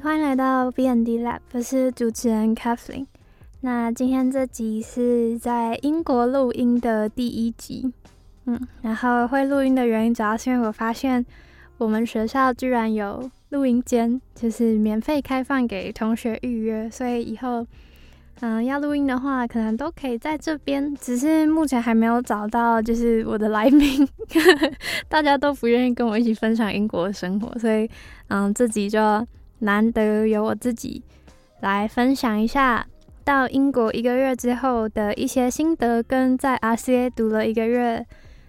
欢迎来到 B N D Lab，我是主持人 Kathleen。那今天这集是在英国录音的第一集，嗯，然后会录音的原因主要是因为我发现我们学校居然有录音间，就是免费开放给同学预约，所以以后。嗯，要录音的话，可能都可以在这边，只是目前还没有找到，就是我的来宾，大家都不愿意跟我一起分享英国的生活，所以，嗯，这集就难得由我自己来分享一下到英国一个月之后的一些心得，跟在 RCA 读了一个月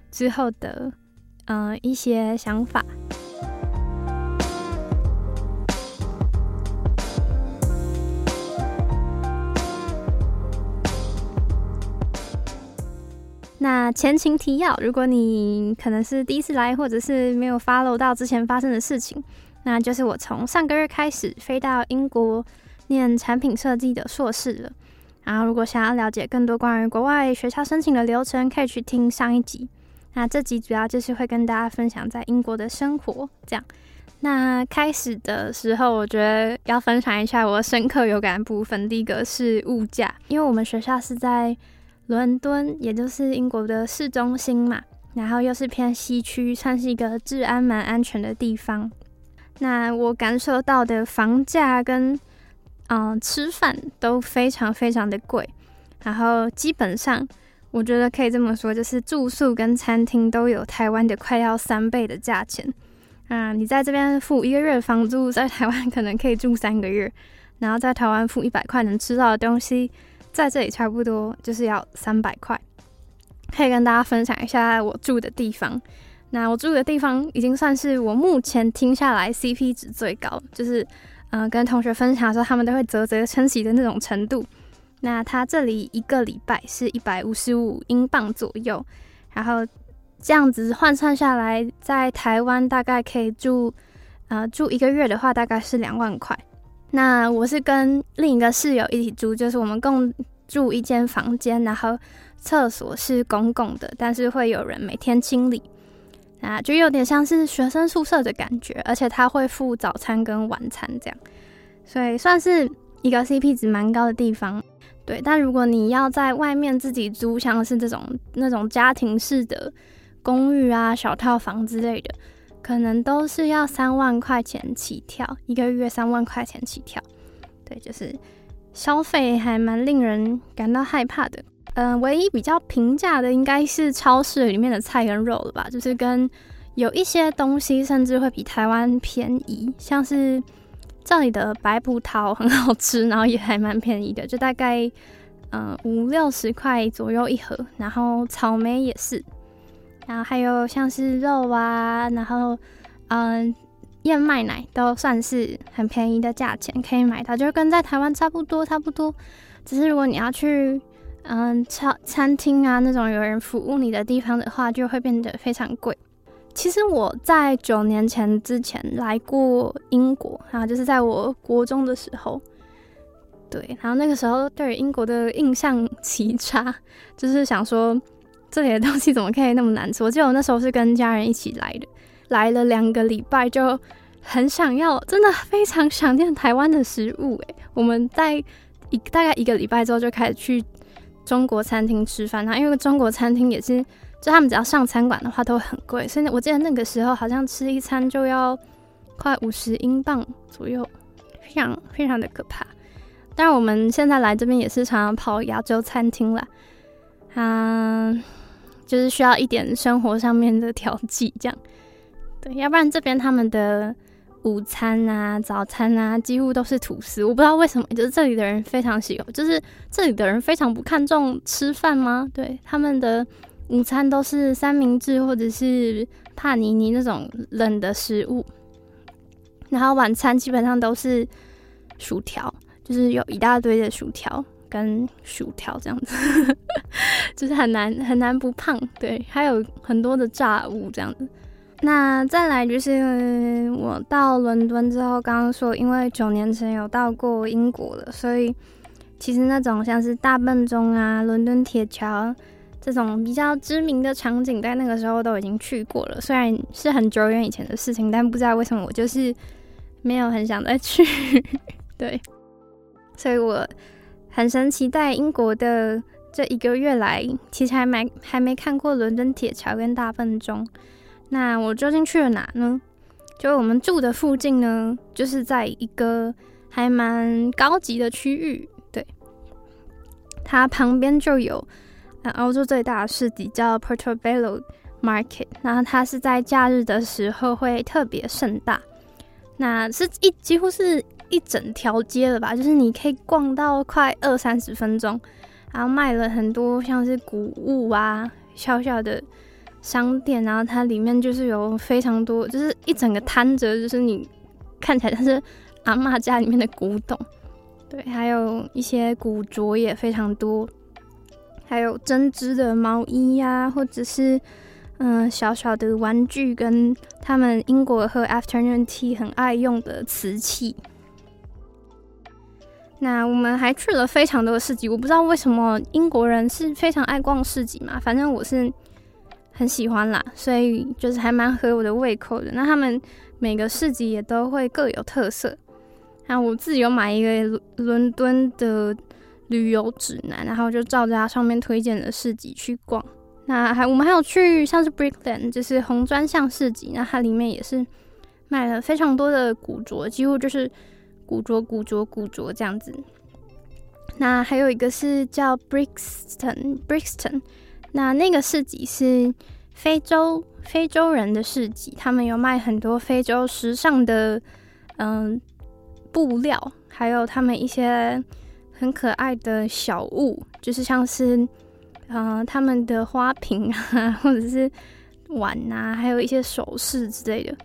之后的，嗯，一些想法。那前情提要，如果你可能是第一次来，或者是没有 follow 到之前发生的事情，那就是我从上个月开始飞到英国念产品设计的硕士了。然后，如果想要了解更多关于国外学校申请的流程，可以去听上一集。那这集主要就是会跟大家分享在英国的生活。这样，那开始的时候，我觉得要分享一下我深刻有感的部分。第一个是物价，因为我们学校是在。伦敦，也就是英国的市中心嘛，然后又是偏西区，算是一个治安蛮安全的地方。那我感受到的房价跟嗯吃饭都非常非常的贵，然后基本上我觉得可以这么说，就是住宿跟餐厅都有台湾的快要三倍的价钱。啊，你在这边付一个月房租，在台湾可能可以住三个月，然后在台湾付一百块能吃到的东西。在这里差不多就是要三百块，可以跟大家分享一下我住的地方。那我住的地方已经算是我目前听下来 CP 值最高，就是嗯跟同学分享的时候，他们都会啧啧称奇的那种程度。那他这里一个礼拜是一百五十五英镑左右，然后这样子换算下来，在台湾大概可以住呃住一个月的话，大概是两万块。那我是跟另一个室友一起住，就是我们共住一间房间，然后厕所是公共的，但是会有人每天清理，啊，就有点像是学生宿舍的感觉，而且他会付早餐跟晚餐这样，所以算是一个 CP 值蛮高的地方。对，但如果你要在外面自己租，像是这种那种家庭式的公寓啊、小套房之类的。可能都是要三万块钱起跳，一个月三万块钱起跳，对，就是消费还蛮令人感到害怕的。嗯，唯一比较平价的应该是超市里面的菜跟肉了吧，就是跟有一些东西甚至会比台湾便宜，像是这里的白葡萄很好吃，然后也还蛮便宜的，就大概嗯五六十块左右一盒，然后草莓也是。然后还有像是肉啊，然后嗯，燕麦奶都算是很便宜的价钱可以买到，就是跟在台湾差不多，差不多。只是如果你要去嗯餐餐厅啊那种有人服务你的地方的话，就会变得非常贵。其实我在九年前之前来过英国，然后就是在我国中的时候，对，然后那个时候对英国的印象极差，就是想说。这里的东西怎么可以那么难吃？我记得我那时候是跟家人一起来的，来了两个礼拜就很想要，真的非常想念台湾的食物。诶，我们在一大概一个礼拜之后就开始去中国餐厅吃饭，然后因为中国餐厅也是，就他们只要上餐馆的话都很贵，所以我记得那个时候好像吃一餐就要快五十英镑左右，非常非常的可怕。但是我们现在来这边也是常常跑亚洲餐厅啦，嗯。就是需要一点生活上面的调剂，这样对，要不然这边他们的午餐啊、早餐啊，几乎都是吐司。我不知道为什么，就是这里的人非常喜欢，就是这里的人非常不看重吃饭吗？对，他们的午餐都是三明治或者是帕尼尼那种冷的食物，然后晚餐基本上都是薯条，就是有一大堆的薯条。跟薯条这样子，就是很难很难不胖。对，还有很多的炸物这样子。那再来就是我到伦敦之后，刚刚说因为九年前有到过英国了，所以其实那种像是大笨钟啊、伦敦铁桥这种比较知名的场景，在那个时候都已经去过了。虽然是很久远以前的事情，但不知道为什么我就是没有很想再去。对，所以我很神期待英国的这一个月来，其实还没还没看过伦敦铁桥跟大笨钟。那我究竟去了哪呢？就我们住的附近呢，就是在一个还蛮高级的区域。对，它旁边就有欧洲最大的市集叫 Portobello Market，然后它是在假日的时候会特别盛大。那是一几乎是一整条街了吧，就是你可以逛到快二三十分钟，然后卖了很多像是谷物啊，小小的。商店，然后它里面就是有非常多，就是一整个摊着，就是你看起来像是阿妈家里面的古董，对，还有一些古着也非常多，还有针织的毛衣呀，或者是嗯小小的玩具，跟他们英国喝 afternoon tea 很爱用的瓷器。那我们还去了非常多的市集，我不知道为什么英国人是非常爱逛市集嘛，反正我是。很喜欢啦，所以就是还蛮合我的胃口的。那他们每个市集也都会各有特色。然后我自己有买一个伦敦的旅游指南，然后就照着它上面推荐的市集去逛。那还我们还有去像是 Brickland，就是红砖巷市集，那它里面也是卖了非常多的古着，几乎就是古着、古着、古着这样子。那还有一个是叫 Brixton，Brixton。那那个市集是非洲非洲人的市集，他们有卖很多非洲时尚的嗯布料，还有他们一些很可爱的小物，就是像是嗯他们的花瓶啊，或者是碗啊，还有一些首饰之类的。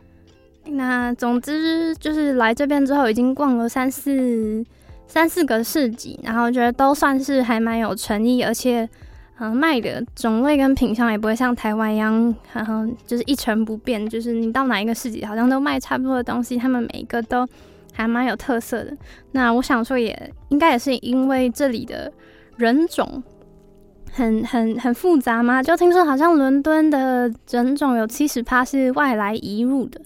那总之就是来这边之后，已经逛了三四三四个市集，然后觉得都算是还蛮有诚意，而且。嗯，卖的种类跟品相也不会像台湾一样，然后就是一成不变。就是你到哪一个市集，好像都卖差不多的东西。他们每一个都还蛮有特色的。那我想说，也应该也是因为这里的人种很很很复杂嘛。就听说好像伦敦的人种有七十趴是外来移入的。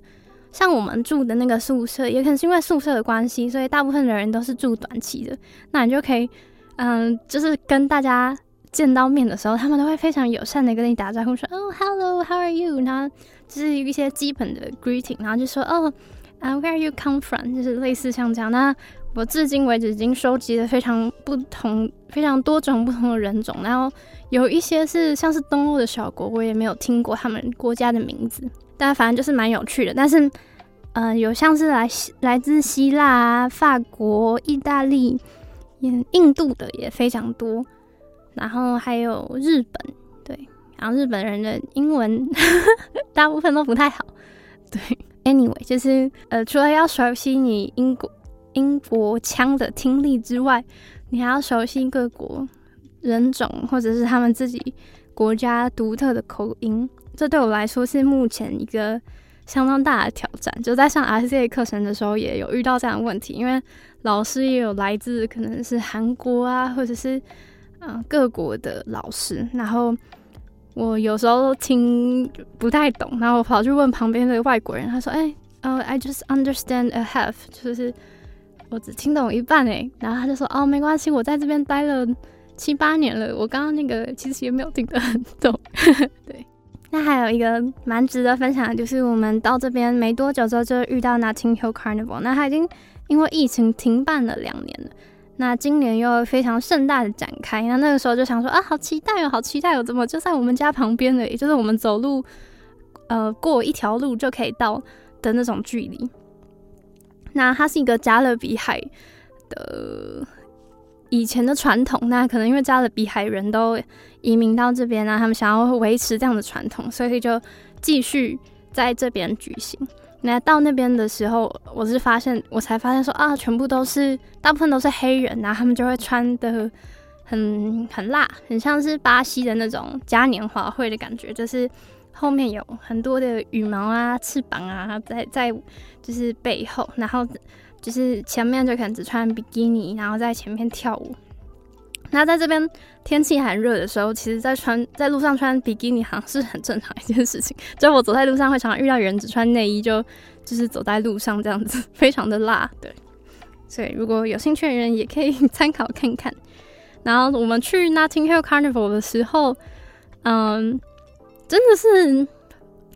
像我们住的那个宿舍，也可能是因为宿舍的关系，所以大部分的人都是住短期的。那你就可以，嗯，就是跟大家。见到面的时候，他们都会非常友善的跟你打招呼，说哦，hello，how are you？然后就是一些基本的 greeting，然后就说哦，啊，where are you come from？就是类似像这样。那我至今为止已经收集了非常不同、非常多种不同的人种，然后有一些是像是东欧的小国，我也没有听过他们国家的名字，但反正就是蛮有趣的。但是，嗯，有像是来来自希腊、啊法国、意大利、印印度的也非常多。然后还有日本，对，然后日本人的英文 大部分都不太好，对。Anyway，就是呃，除了要熟悉你英国英国腔的听力之外，你还要熟悉各国人种或者是他们自己国家独特的口音。这对我来说是目前一个相当大的挑战。就在上 RCA 课程的时候，也有遇到这样的问题，因为老师也有来自可能是韩国啊，或者是。嗯，各国的老师，然后我有时候听不太懂，然后我跑去问旁边的外国人，他说：“哎，呃，I just understand a half，就是我只听懂一半哎。”然后他就说：“哦，没关系，我在这边待了七八年了，我刚刚那个其实也没有听得很懂。”对，那还有一个蛮值得分享的，就是我们到这边没多久之后就遇到 Notting Hill Carnival，那他已经因为疫情停办了两年了。那今年又非常盛大的展开，那那个时候就想说啊，好期待哦，好期待哦，怎么就在我们家旁边的，也就是我们走路，呃，过一条路就可以到的那种距离。那它是一个加勒比海的以前的传统，那可能因为加勒比海人都移民到这边啊，他们想要维持这样的传统，所以就继续在这边举行。那到那边的时候，我是发现，我才发现说啊，全部都是，大部分都是黑人，然后他们就会穿的很很辣，很像是巴西的那种嘉年华会的感觉，就是后面有很多的羽毛啊、翅膀啊，在在就是背后，然后就是前面就可能只穿比基尼，然后在前面跳舞。那在这边天气很热的时候，其实，在穿在路上穿比基尼好像是很正常一件事情。就我走在路上会常常遇到人只穿内衣就就是走在路上这样子，非常的辣。对，所以如果有兴趣的人也可以参考看看。然后我们去 Notting Hill Carnival 的时候，嗯，真的是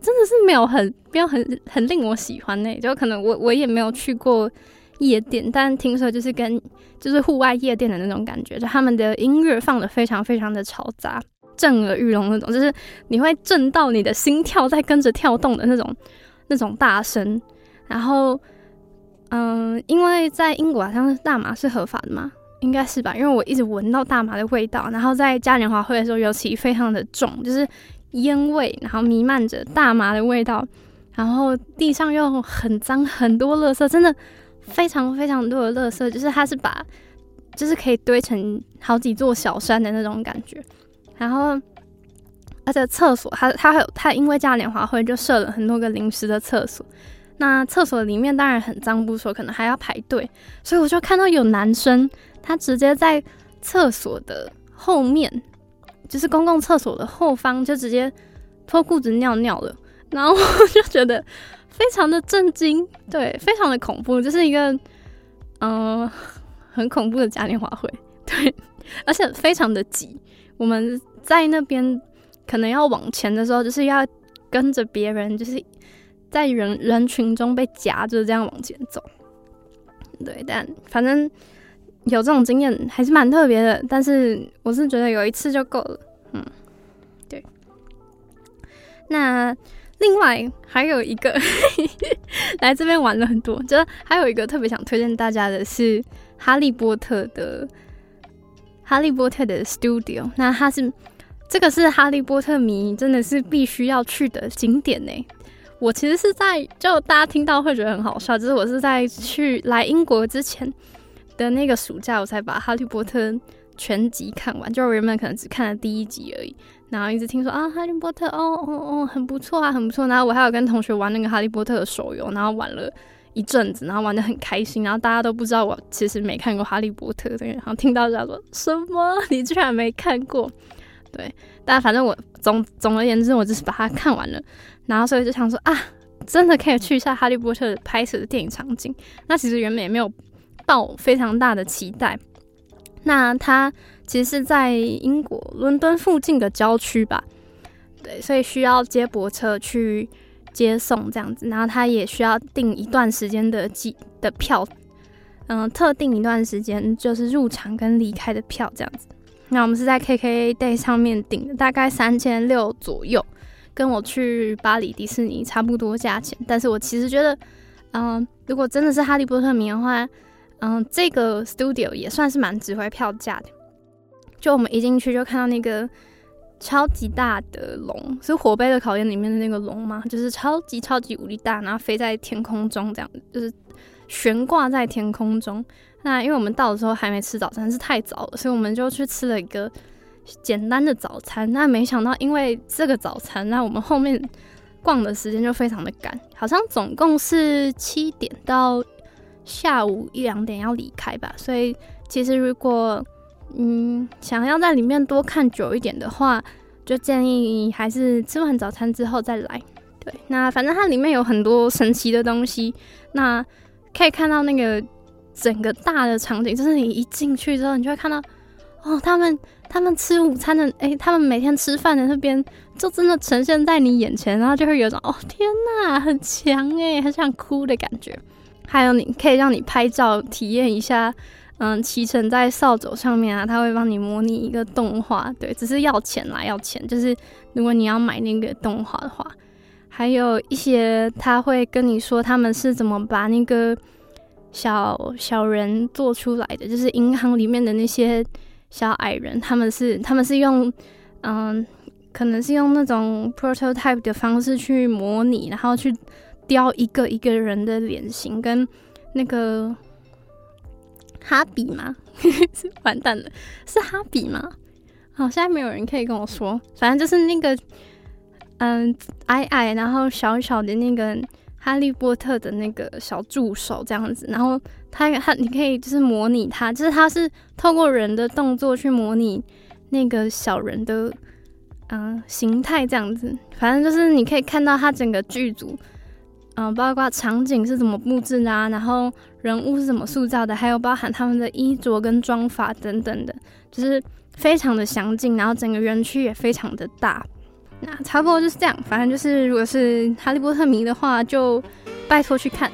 真的是没有很没有很很令我喜欢呢。就可能我我也没有去过夜店，但听说就是跟就是户外夜店的那种感觉，就他们的音乐放的非常非常的嘈杂，震耳欲聋那种，就是你会震到你的心跳在跟着跳动的那种那种大声。然后，嗯，因为在英国好像是大麻是合法的嘛。应该是吧，因为我一直闻到大麻的味道，然后在嘉年华会的时候尤其非常的重，就是烟味，然后弥漫着大麻的味道，然后地上又很脏，很多垃圾，真的非常非常多的垃圾，就是它是把，就是可以堆成好几座小山的那种感觉，然后而且厕所，它它还有它因为嘉年华会就设了很多个临时的厕所，那厕所里面当然很脏不说，可能还要排队，所以我就看到有男生。他直接在厕所的后面，就是公共厕所的后方，就直接脱裤子尿尿了。然后我就觉得非常的震惊，对，非常的恐怖，就是一个嗯很恐怖的嘉年华会，对，而且非常的挤。我们在那边可能要往前的时候，就是要跟着别人，就是在人人群中被夹着这样往前走。对，但反正。有这种经验还是蛮特别的，但是我是觉得有一次就够了。嗯，对。那另外还有一个 来这边玩了很多，就是还有一个特别想推荐大家的是哈利波特的哈利波特的 Studio。那它是这个是哈利波特迷真的是必须要去的景点呢。我其实是在就大家听到会觉得很好笑，就是我是在去来英国之前。的那个暑假，我才把《哈利波特》全集看完。就原本可能只看了第一集而已，然后一直听说啊，《哈利波特》哦哦哦，很不错啊，很不错。然后我还有跟同学玩那个《哈利波特》的手游，然后玩了一阵子，然后玩的很开心。然后大家都不知道我其实没看过《哈利波特》，然后听到他说什么，你居然没看过？对，但反正我总总而言之，我就是把它看完了。然后所以就想说啊，真的可以去一下《哈利波特》拍摄的电影场景。那其实原本也没有。抱非常大的期待。那它其实是在英国伦敦附近的郊区吧？对，所以需要接驳车去接送这样子。然后他也需要订一段时间的机的票，嗯，特定一段时间就是入场跟离开的票这样子。那我们是在 KKday 上面订的，大概三千六左右，跟我去巴黎迪士尼差不多价钱。但是我其实觉得，嗯，如果真的是哈利波特迷的话，嗯，这个 studio 也算是蛮值回票价的。就我们一进去就看到那个超级大的龙，是《火杯的考验》里面的那个龙吗？就是超级超级无敌大，然后飞在天空中，这样就是悬挂在天空中。那因为我们到的时候还没吃早餐，是太早了，所以我们就去吃了一个简单的早餐。那没想到，因为这个早餐，那我们后面逛的时间就非常的赶，好像总共是七点到。下午一两点要离开吧，所以其实如果嗯想要在里面多看久一点的话，就建议还是吃完早餐之后再来。对，那反正它里面有很多神奇的东西，那可以看到那个整个大的场景，就是你一进去之后，你就会看到哦，他们他们吃午餐的，诶，他们每天吃饭的那边就真的呈现在你眼前，然后就会有种哦天呐，很强诶，很想哭的感觉。还有，你可以让你拍照体验一下，嗯，骑乘在扫帚上面啊，他会帮你模拟一个动画，对，只是要钱啦，要钱。就是如果你要买那个动画的话，还有一些他会跟你说他们是怎么把那个小小人做出来的，就是银行里面的那些小矮人，他们是他们是用嗯，可能是用那种 prototype 的方式去模拟，然后去。雕一个一个人的脸型，跟那个哈比吗？完蛋了，是哈比吗？好，现在没有人可以跟我说，反正就是那个，嗯，矮矮然后小小的那个哈利波特的那个小助手这样子，然后他他你可以就是模拟他，就是他是透过人的动作去模拟那个小人的嗯形态这样子，反正就是你可以看到他整个剧组。嗯，包括场景是怎么布置的啊，然后人物是怎么塑造的，还有包含他们的衣着跟妆法等等的，就是非常的详尽。然后整个园区也非常的大。那差不多就是这样，反正就是如果是哈利波特迷的话，就拜托去看。